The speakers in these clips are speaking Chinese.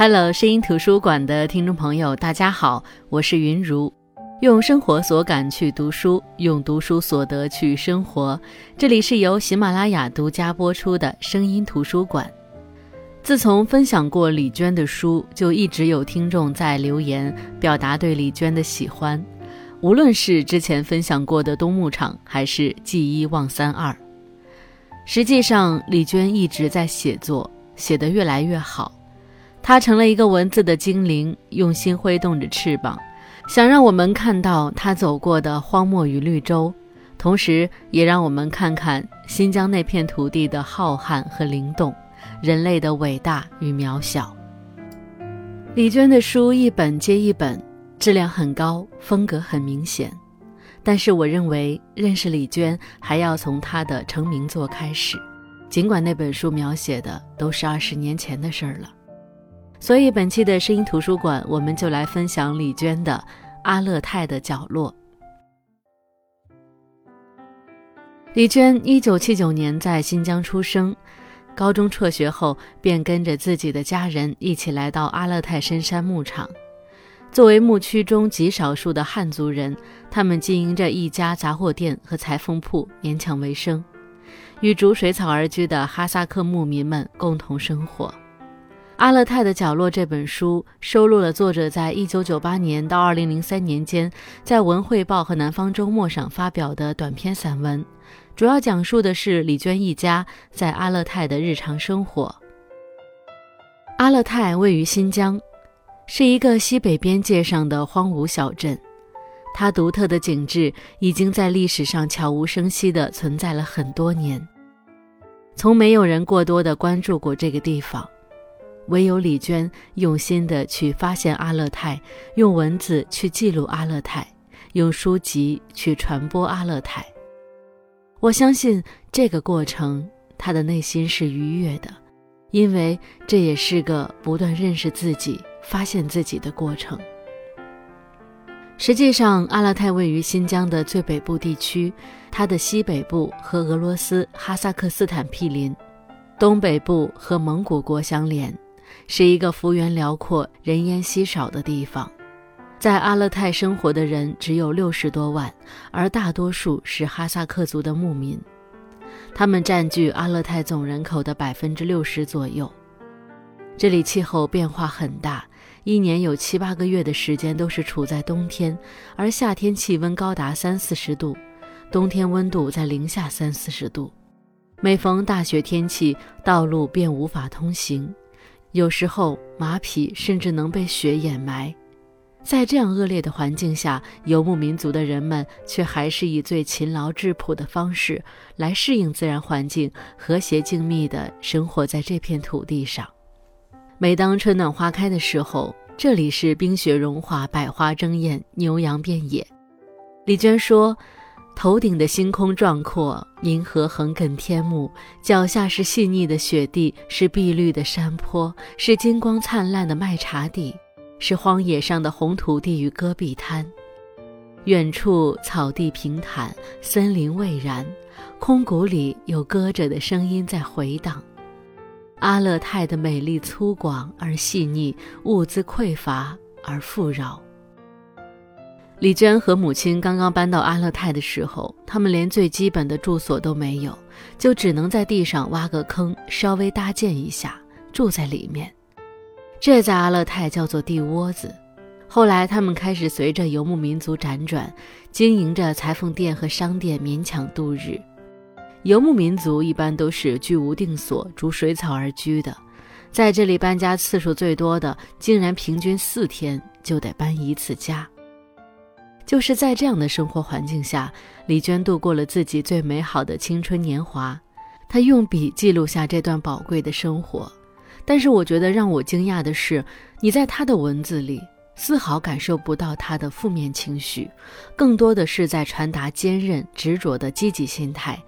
Hello，声音图书馆的听众朋友，大家好，我是云如。用生活所感去读书，用读书所得去生活。这里是由喜马拉雅独家播出的声音图书馆。自从分享过李娟的书，就一直有听众在留言表达对李娟的喜欢。无论是之前分享过的《冬牧场》，还是《记一忘三二》，实际上李娟一直在写作，写得越来越好。他成了一个文字的精灵，用心挥动着翅膀。想让我们看到他走过的荒漠与绿洲，同时也让我们看看新疆那片土地的浩瀚和灵动，人类的伟大与渺小。李娟的书一本接一本，质量很高，风格很明显。但是我认为，认识李娟还要从她的成名作开始，尽管那本书描写的都是二十年前的事儿了。所以本期的声音图书馆，我们就来分享李娟的《阿勒泰的角落》。李娟一九七九年在新疆出生，高中辍学后便跟着自己的家人一起来到阿勒泰深山牧场。作为牧区中极少数的汉族人，他们经营着一家杂货店和裁缝铺，勉强为生，与逐水草而居的哈萨克牧民们共同生活。《阿勒泰的角落》这本书收录了作者在1998年到2003年间在《文汇报》和《南方周末》上发表的短篇散文，主要讲述的是李娟一家在阿勒泰的日常生活。阿勒泰位于新疆，是一个西北边界上的荒芜小镇，它独特的景致已经在历史上悄无声息地存在了很多年，从没有人过多的关注过这个地方。唯有李娟用心的去发现阿勒泰，用文字去记录阿勒泰，用书籍去传播阿勒泰。我相信这个过程，他的内心是愉悦的，因为这也是个不断认识自己、发现自己的过程。实际上，阿勒泰位于新疆的最北部地区，它的西北部和俄罗斯哈萨克斯坦毗邻，东北部和蒙古国相连。是一个幅员辽阔、人烟稀少的地方，在阿勒泰生活的人只有六十多万，而大多数是哈萨克族的牧民，他们占据阿勒泰总人口的百分之六十左右。这里气候变化很大，一年有七八个月的时间都是处在冬天，而夏天气温高达三四十度，冬天温度在零下三四十度。每逢大雪天气，道路便无法通行。有时候马匹甚至能被雪掩埋，在这样恶劣的环境下，游牧民族的人们却还是以最勤劳质朴的方式来适应自然环境，和谐静谧地生活在这片土地上。每当春暖花开的时候，这里是冰雪融化，百花争艳，牛羊遍野。李娟说。头顶的星空壮阔，银河横亘天幕；脚下是细腻的雪地，是碧绿的山坡，是金光灿烂的麦茶地，是荒野上的红土地与戈壁滩。远处草地平坦，森林蔚然，空谷里有歌者的声音在回荡。阿勒泰的美丽粗犷而细腻，物资匮乏而富饶。李娟和母亲刚刚搬到阿勒泰的时候，他们连最基本的住所都没有，就只能在地上挖个坑，稍微搭建一下，住在里面。这在阿勒泰叫做地窝子。后来，他们开始随着游牧民族辗转，经营着裁缝店和商店，勉强度日。游牧民族一般都是居无定所，逐水草而居的，在这里搬家次数最多的，竟然平均四天就得搬一次家。就是在这样的生活环境下，李娟度过了自己最美好的青春年华。她用笔记录下这段宝贵的生活，但是我觉得让我惊讶的是，你在她的文字里丝毫感受不到她的负面情绪，更多的是在传达坚韧执着的积极心态。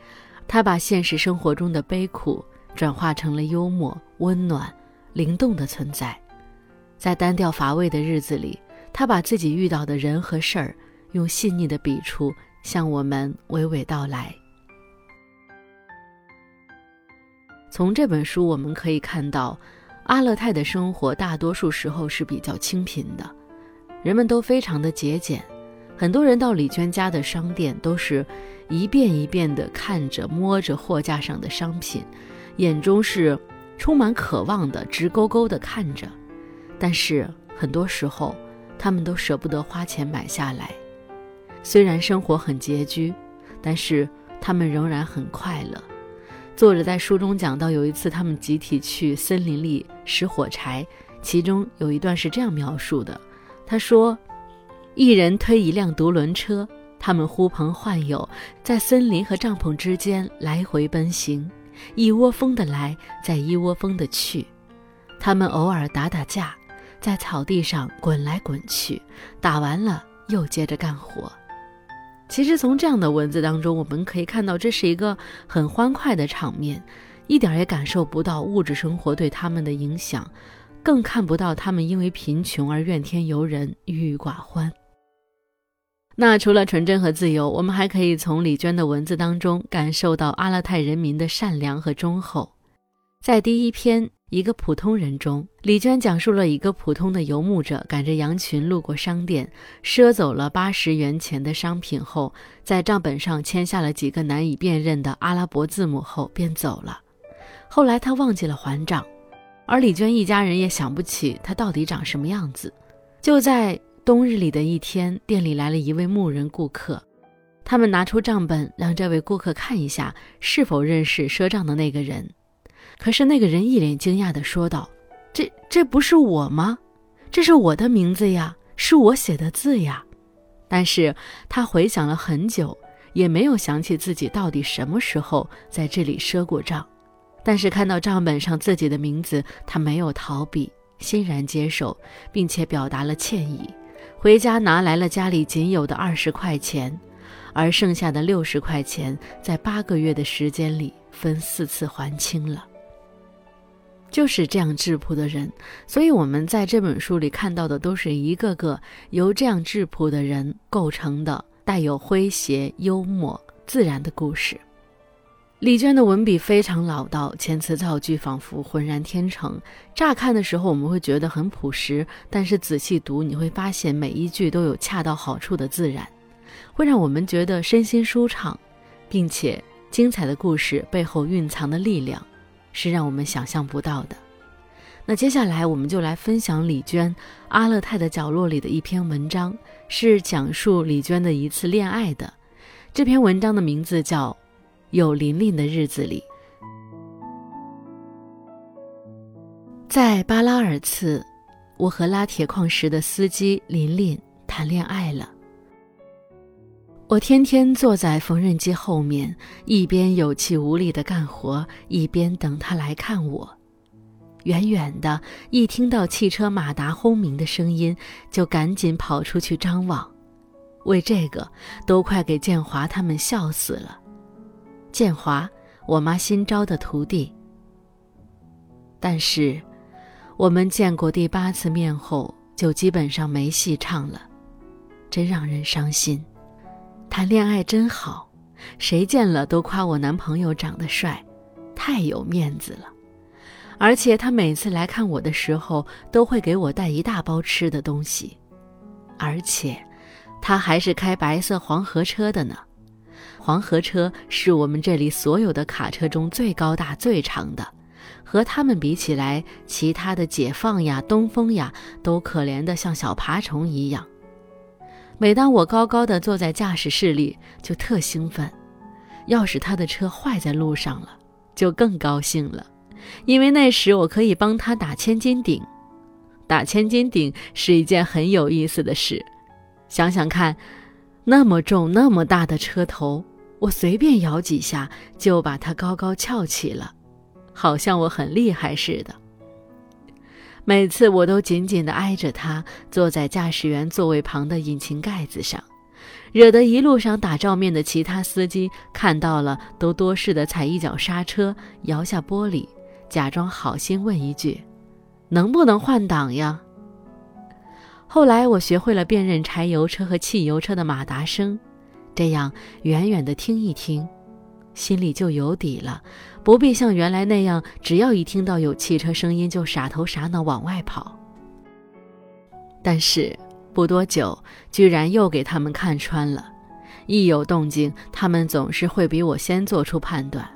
她把现实生活中的悲苦转化成了幽默、温暖、灵动的存在。在单调乏味的日子里，她把自己遇到的人和事儿。用细腻的笔触向我们娓娓道来。从这本书我们可以看到，阿勒泰的生活大多数时候是比较清贫的，人们都非常的节俭。很多人到李娟家的商店，都是一遍一遍的看着、摸着货架上的商品，眼中是充满渴望的，直勾勾的看着。但是很多时候，他们都舍不得花钱买下来。虽然生活很拮据，但是他们仍然很快乐。作者在书中讲到，有一次他们集体去森林里拾火柴，其中有一段是这样描述的：他说。一人推一辆独轮车，他们呼朋唤友，在森林和帐篷之间来回奔行，一窝蜂的来，再一窝蜂的去。他们偶尔打打架，在草地上滚来滚去，打完了又接着干活。其实从这样的文字当中，我们可以看到这是一个很欢快的场面，一点也感受不到物质生活对他们的影响，更看不到他们因为贫穷而怨天尤人、郁郁寡欢。那除了纯真和自由，我们还可以从李娟的文字当中感受到阿勒泰人民的善良和忠厚。在第一篇《一个普通人》中，李娟讲述了一个普通的游牧者赶着羊群路过商店，赊走了八十元钱的商品后，在账本上签下了几个难以辨认的阿拉伯字母后便走了。后来他忘记了还账，而李娟一家人也想不起他到底长什么样子。就在冬日里的一天，店里来了一位牧人顾客，他们拿出账本让这位顾客看一下是否认识赊账的那个人。可是那个人一脸惊讶地说道：“这这不是我吗？这是我的名字呀，是我写的字呀。”但是他回想了很久，也没有想起自己到底什么时候在这里赊过账。但是看到账本上自己的名字，他没有逃避，欣然接受，并且表达了歉意。回家拿来了家里仅有的二十块钱，而剩下的六十块钱在八个月的时间里分四次还清了。就是这样质朴的人，所以我们在这本书里看到的都是一个个由这样质朴的人构成的，带有诙谐、幽默、自然的故事。李娟的文笔非常老道，遣词造句仿佛浑然天成。乍看的时候，我们会觉得很朴实，但是仔细读，你会发现每一句都有恰到好处的自然，会让我们觉得身心舒畅，并且精彩的故事背后蕴藏的力量，是让我们想象不到的。那接下来，我们就来分享李娟《阿勒泰的角落》里的一篇文章，是讲述李娟的一次恋爱的。这篇文章的名字叫。有琳琳的日子里，在巴拉尔次，我和拉铁矿石的司机琳琳谈恋爱了。我天天坐在缝纫机后面，一边有气无力的干活，一边等他来看我。远远的，一听到汽车马达轰鸣的声音，就赶紧跑出去张望。为这个，都快给建华他们笑死了。建华，我妈新招的徒弟。但是，我们见过第八次面后，就基本上没戏唱了，真让人伤心。谈恋爱真好，谁见了都夸我男朋友长得帅，太有面子了。而且他每次来看我的时候，都会给我带一大包吃的东西，而且，他还是开白色黄河车的呢。黄河车是我们这里所有的卡车中最高大、最长的，和他们比起来，其他的解放呀、东风呀，都可怜的像小爬虫一样。每当我高高的坐在驾驶室里，就特兴奋；要是他的车坏在路上了，就更高兴了，因为那时我可以帮他打千斤顶。打千斤顶是一件很有意思的事，想想看，那么重、那么大的车头。我随便摇几下就把它高高翘起了，好像我很厉害似的。每次我都紧紧地挨着他，坐在驾驶员座位旁的引擎盖子上，惹得一路上打照面的其他司机看到了，都多事地踩一脚刹车，摇下玻璃，假装好心问一句：“能不能换挡呀？”后来我学会了辨认柴油车和汽油车的马达声。这样远远的听一听，心里就有底了，不必像原来那样，只要一听到有汽车声音就傻头傻脑往外跑。但是不多久，居然又给他们看穿了，一有动静，他们总是会比我先做出判断。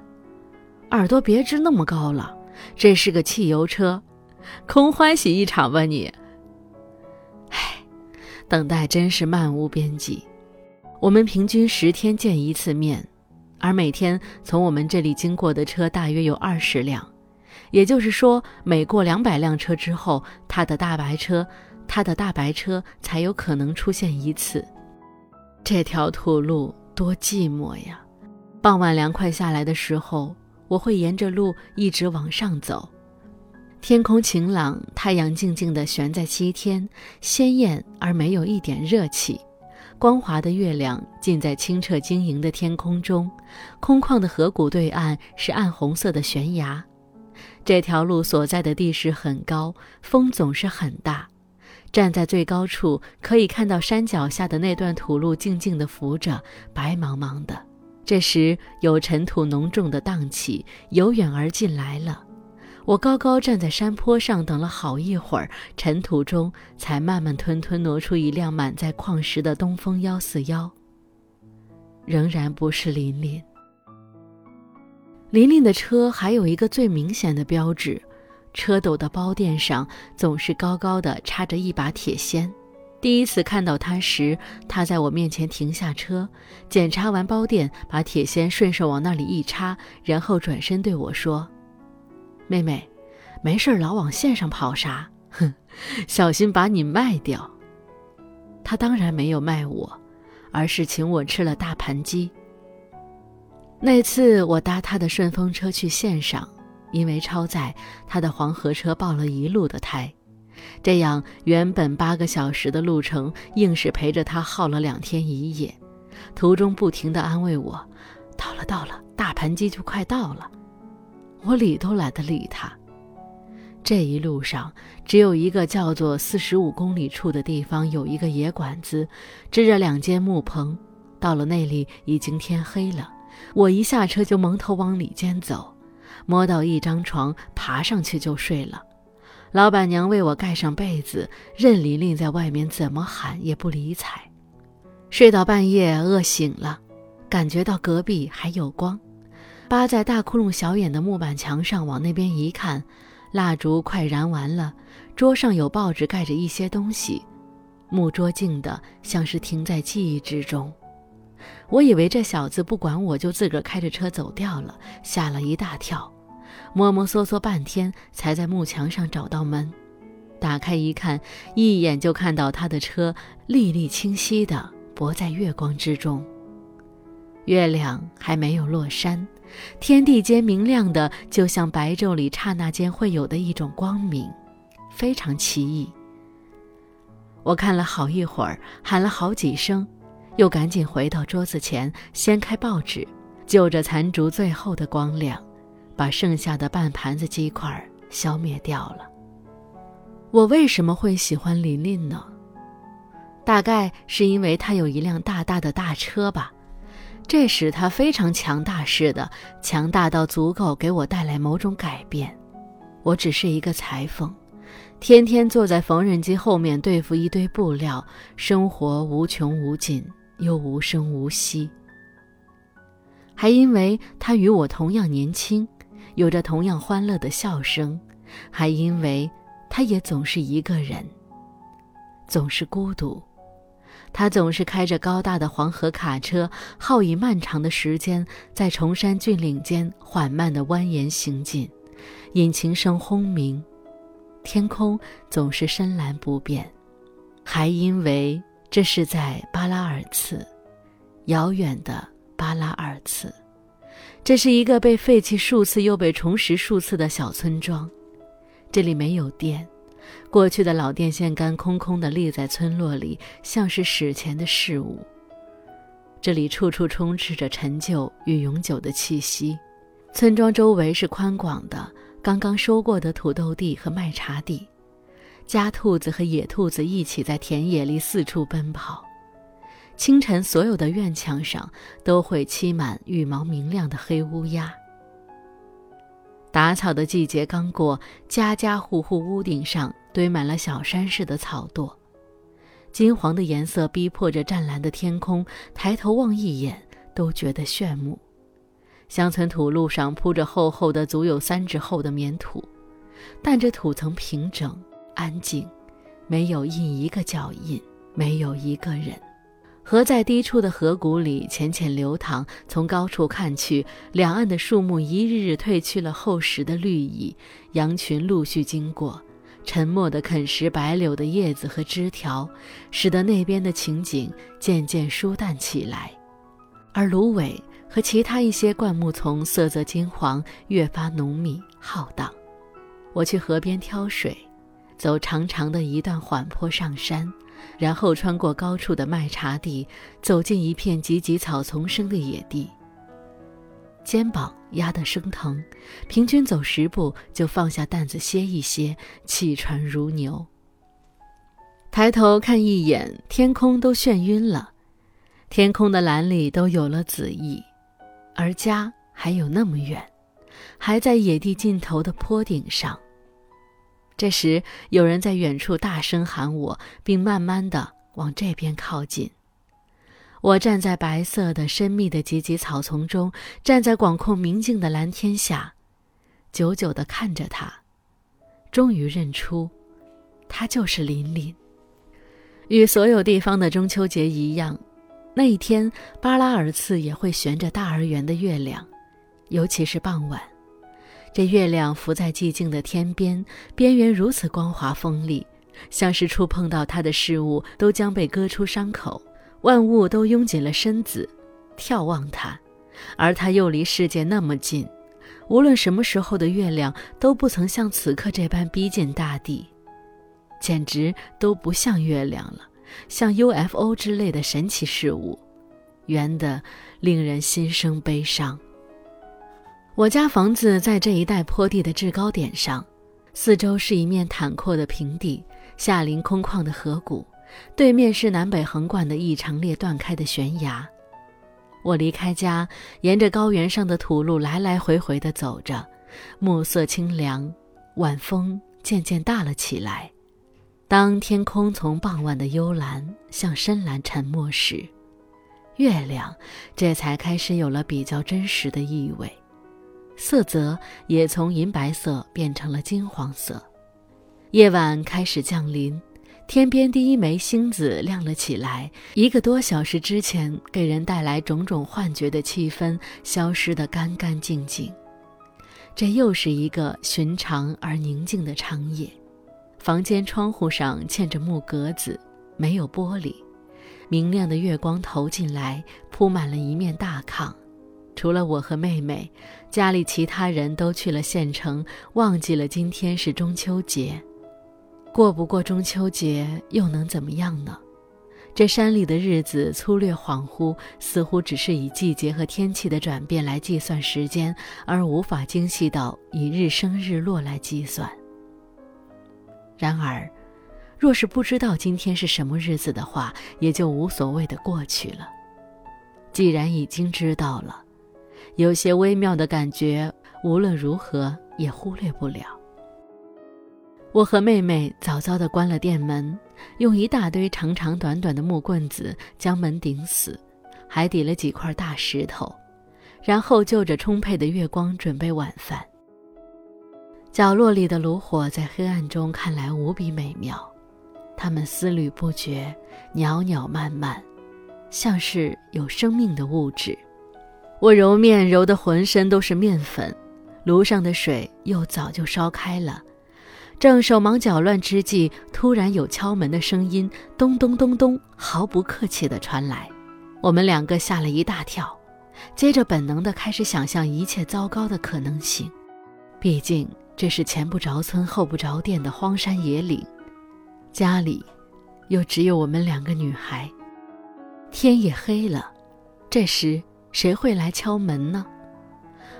耳朵别支那么高了，这是个汽油车，空欢喜一场吧你。唉，等待真是漫无边际。我们平均十天见一次面。而每天从我们这里经过的车大约有二十辆，也就是说，每过两百辆车之后，他的大白车，他的大白车才有可能出现一次。这条土路多寂寞呀！傍晚凉快下来的时候，我会沿着路一直往上走。天空晴朗，太阳静静地悬在西天，鲜艳而没有一点热气。光滑的月亮浸在清澈晶莹的天空中，空旷的河谷对岸是暗红色的悬崖。这条路所在的地势很高，风总是很大。站在最高处，可以看到山脚下的那段土路静静地浮着，白茫茫的。这时有尘土浓重的荡起由远而近来了。我高高站在山坡上，等了好一会儿，尘土中才慢慢吞吞挪出一辆满载矿石的东风幺四幺。仍然不是琳琳。琳琳的车还有一个最明显的标志，车斗的包垫上总是高高的插着一把铁锨。第一次看到他时，他在我面前停下车，检查完包垫，把铁锨顺手往那里一插，然后转身对我说。妹妹，没事老往线上跑啥？哼，小心把你卖掉。他当然没有卖我，而是请我吃了大盘鸡。那次我搭他的顺风车去线上，因为超载，他的黄河车爆了一路的胎，这样原本八个小时的路程，硬是陪着他耗了两天一夜。途中不停地安慰我：“到了，到了，大盘鸡就快到了。”我理都懒得理他。这一路上，只有一个叫做四十五公里处的地方有一个野馆子，支着两间木棚。到了那里，已经天黑了。我一下车就蒙头往里间走，摸到一张床，爬上去就睡了。老板娘为我盖上被子，任琳琳在外面怎么喊也不理睬。睡到半夜，饿醒了，感觉到隔壁还有光。扒在大窟窿小眼的木板墙上，往那边一看，蜡烛快燃完了，桌上有报纸盖着一些东西，木桌静的像是停在记忆之中。我以为这小子不管我就自个儿开着车走掉了，吓了一大跳，摸摸索索半天才在木墙上找到门，打开一看，一眼就看到他的车历历清晰的泊在月光之中。月亮还没有落山。天地间明亮的，就像白昼里刹那间会有的一种光明，非常奇异。我看了好一会儿，喊了好几声，又赶紧回到桌子前，掀开报纸，就着残烛最后的光亮，把剩下的半盘子鸡块消灭掉了。我为什么会喜欢琳琳呢？大概是因为她有一辆大大的大车吧。这使他非常强大似的，强大到足够给我带来某种改变。我只是一个裁缝，天天坐在缝纫机后面对付一堆布料，生活无穷无尽又无声无息。还因为他与我同样年轻，有着同样欢乐的笑声，还因为他也总是一个人，总是孤独。他总是开着高大的黄河卡车，耗以漫长的时间，在崇山峻岭间缓慢地蜿蜒行进，引擎声轰鸣，天空总是深蓝不变。还因为这是在巴拉尔茨，遥远的巴拉尔茨，这是一个被废弃数次又被重拾数次的小村庄，这里没有电。过去的老电线杆空空地立在村落里，像是史前的事物。这里处处充斥着陈旧与永久的气息。村庄周围是宽广的、刚刚收过的土豆地和麦茬地，家兔子和野兔子一起在田野里四处奔跑。清晨所有的院墙上都会栖满羽毛明亮的黑乌鸦。打草的季节刚过，家家户户屋顶上堆满了小山似的草垛，金黄的颜色逼迫着湛蓝的天空，抬头望一眼都觉得炫目。乡村土路上铺着厚厚的、足有三指厚的棉土，但这土层平整、安静，没有印一个脚印，没有一个人。河在低处的河谷里浅浅流淌，从高处看去，两岸的树木一日日褪去了厚实的绿意，羊群陆续经过，沉默地啃食白柳的叶子和枝条，使得那边的情景渐渐疏淡起来，而芦苇。和其他一些灌木丛色泽金黄，越发浓密浩荡。我去河边挑水，走长长的一段缓坡上山，然后穿过高处的麦茬地，走进一片芨芨草丛生的野地。肩膀压得生疼，平均走十步就放下担子歇一歇，气喘如牛。抬头看一眼，天空都眩晕了，天空的蓝里都有了紫意。而家还有那么远，还在野地尽头的坡顶上。这时，有人在远处大声喊我，并慢慢的往这边靠近。我站在白色的深密的芨芨草丛中，站在广阔明净的蓝天下，久久地看着他，终于认出，他就是琳琳。与所有地方的中秋节一样。那一天，巴拉尔次也会悬着大而圆的月亮，尤其是傍晚，这月亮浮在寂静的天边，边缘如此光滑锋利，像是触碰到它的事物都将被割出伤口，万物都拥紧了身子，眺望它，而它又离世界那么近，无论什么时候的月亮都不曾像此刻这般逼近大地，简直都不像月亮了。像 UFO 之类的神奇事物，圆的令人心生悲伤。我家房子在这一带坡地的制高点上，四周是一面坦阔的平地，下临空旷的河谷，对面是南北横贯的一长列断开的悬崖。我离开家，沿着高原上的土路来来回回地走着，暮色清凉，晚风渐渐大了起来。当天空从傍晚的幽蓝向深蓝沉没时，月亮这才开始有了比较真实的意味，色泽也从银白色变成了金黄色。夜晚开始降临，天边第一枚星子亮了起来。一个多小时之前给人带来种种幻觉的气氛消失得干干净净，这又是一个寻常而宁静的长夜。房间窗户上嵌着木格子，没有玻璃。明亮的月光投进来，铺满了一面大炕。除了我和妹妹，家里其他人都去了县城，忘记了今天是中秋节。过不过中秋节又能怎么样呢？这山里的日子粗略恍惚，似乎只是以季节和天气的转变来计算时间，而无法精细到以日升日落来计算。然而，若是不知道今天是什么日子的话，也就无所谓的过去了。既然已经知道了，有些微妙的感觉，无论如何也忽略不了。我和妹妹早早地关了店门，用一大堆长长短短的木棍子将门顶死，还抵了几块大石头，然后就着充沛的月光准备晚饭。角落里的炉火在黑暗中看来无比美妙，它们丝缕不绝，袅袅漫漫，像是有生命的物质。我揉面揉得浑身都是面粉，炉上的水又早就烧开了。正手忙脚乱之际，突然有敲门的声音，咚咚咚咚，毫不客气地传来。我们两个吓了一大跳，接着本能地开始想象一切糟糕的可能性，毕竟。这是前不着村后不着店的荒山野岭，家里又只有我们两个女孩，天也黑了，这时谁会来敲门呢？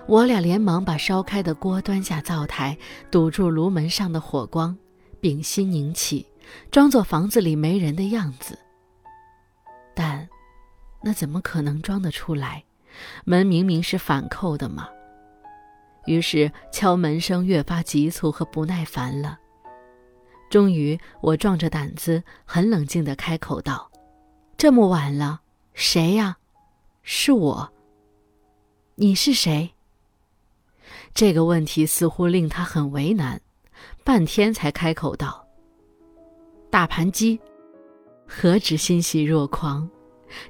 我俩连忙把烧开的锅端下灶台，堵住炉门上的火光，屏息凝气，装作房子里没人的样子。但那怎么可能装得出来？门明明是反扣的嘛。于是敲门声越发急促和不耐烦了。终于，我壮着胆子，很冷静地开口道：“这么晚了，谁呀？是我。你是谁？”这个问题似乎令他很为难，半天才开口道：“大盘鸡。”何止欣喜若狂，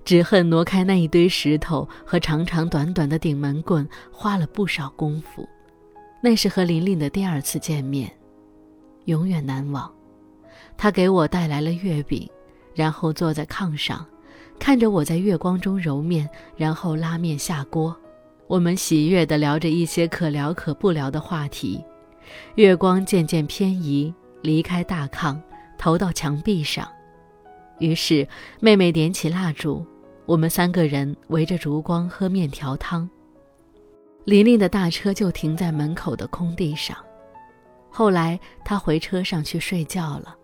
只恨挪开那一堆石头和长长短短的顶门棍花了不少功夫。那是和琳琳的第二次见面，永远难忘。他给我带来了月饼，然后坐在炕上，看着我在月光中揉面，然后拉面下锅。我们喜悦地聊着一些可聊可不聊的话题。月光渐渐偏移，离开大炕，投到墙壁上。于是，妹妹点起蜡烛，我们三个人围着烛光喝面条汤。琳琳的大车就停在门口的空地上。后来，她回车上去睡觉了。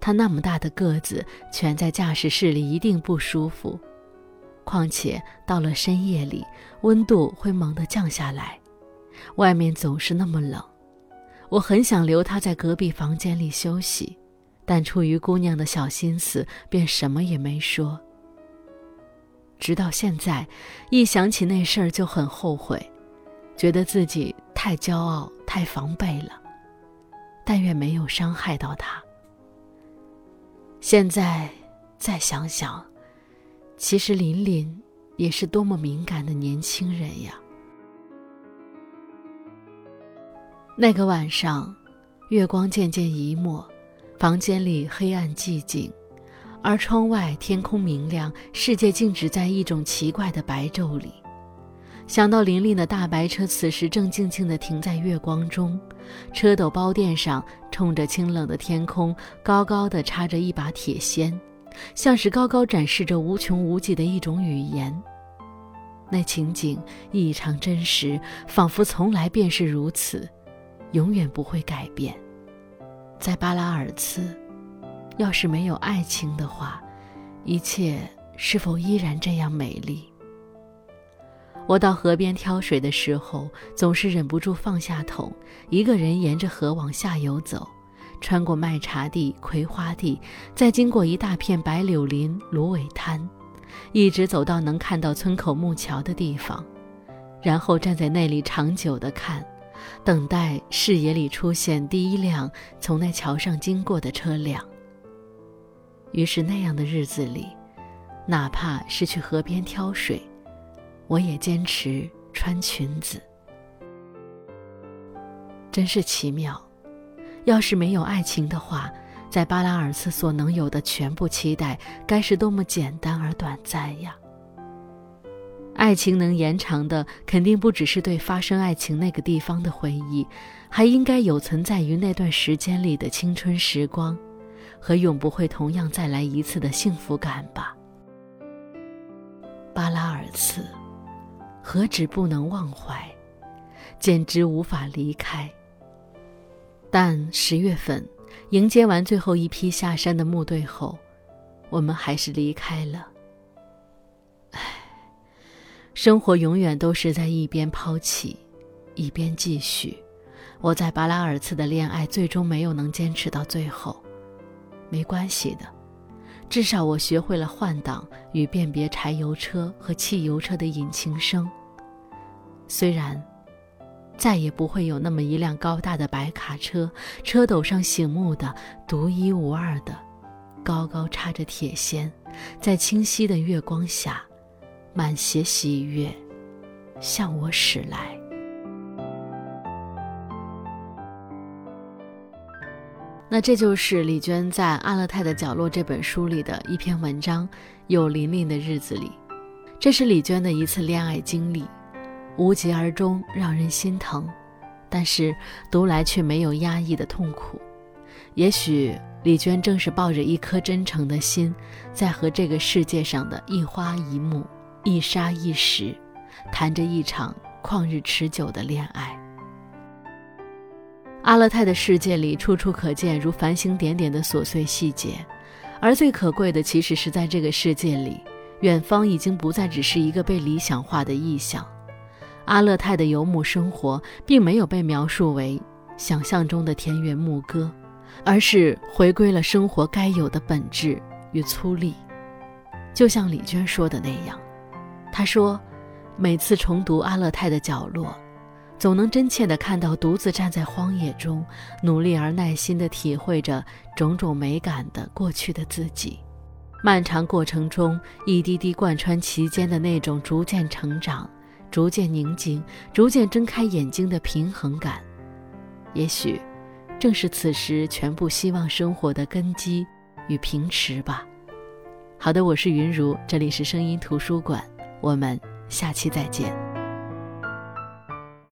他那么大的个子，蜷在驾驶室里一定不舒服。况且到了深夜里，温度会猛地降下来，外面总是那么冷。我很想留他在隔壁房间里休息。但出于姑娘的小心思，便什么也没说。直到现在，一想起那事儿就很后悔，觉得自己太骄傲、太防备了。但愿没有伤害到她。现在再想想，其实琳琳也是多么敏感的年轻人呀。那个晚上，月光渐渐移没。房间里黑暗寂静，而窗外天空明亮，世界静止在一种奇怪的白昼里。想到琳琳的大白车此时正静静地停在月光中，车斗包垫上冲着清冷的天空，高高的插着一把铁锨，像是高高展示着无穷无尽的一种语言。那情景异常真实，仿佛从来便是如此，永远不会改变。在巴拉尔茨，要是没有爱情的话，一切是否依然这样美丽？我到河边挑水的时候，总是忍不住放下桶，一个人沿着河往下游走，穿过麦茶地、葵花地，再经过一大片白柳林、芦苇滩，一直走到能看到村口木桥的地方，然后站在那里长久地看。等待视野里出现第一辆从那桥上经过的车辆。于是那样的日子里，哪怕是去河边挑水，我也坚持穿裙子。真是奇妙，要是没有爱情的话，在巴拉尔茨所能有的全部期待，该是多么简单而短暂呀！爱情能延长的，肯定不只是对发生爱情那个地方的回忆，还应该有存在于那段时间里的青春时光，和永不会同样再来一次的幸福感吧。巴拉尔茨，何止不能忘怀，简直无法离开。但十月份，迎接完最后一批下山的木队后，我们还是离开了。唉生活永远都是在一边抛弃，一边继续。我在巴拉尔茨的恋爱最终没有能坚持到最后，没关系的，至少我学会了换挡与辨别柴油车和汽油车的引擎声。虽然再也不会有那么一辆高大的白卡车，车斗上醒目的、独一无二的，高高插着铁锨，在清晰的月光下。满斜喜悦，向我驶来。那这就是李娟在《阿勒泰的角落》这本书里的一篇文章，《有琳琳的日子里》。这是李娟的一次恋爱经历，无疾而终，让人心疼，但是读来却没有压抑的痛苦。也许李娟正是抱着一颗真诚的心，在和这个世界上的一花一木。一沙一石，谈着一场旷日持久的恋爱。阿勒泰的世界里，处处可见如繁星点点的琐碎细节，而最可贵的，其实是在这个世界里，远方已经不再只是一个被理想化的意象。阿勒泰的游牧生活并没有被描述为想象中的田园牧歌，而是回归了生活该有的本质与粗粝。就像李娟说的那样，她说：“每次重读阿勒泰的角落，总能真切地看到独自站在荒野中，努力而耐心地体会着种种美感的过去的自己。漫长过程中，一滴滴贯穿其间的那种逐渐成长。”逐渐宁静，逐渐睁开眼睛的平衡感，也许正是此时全部希望生活的根基与平池吧。好的，我是云如，这里是声音图书馆，我们下期再见。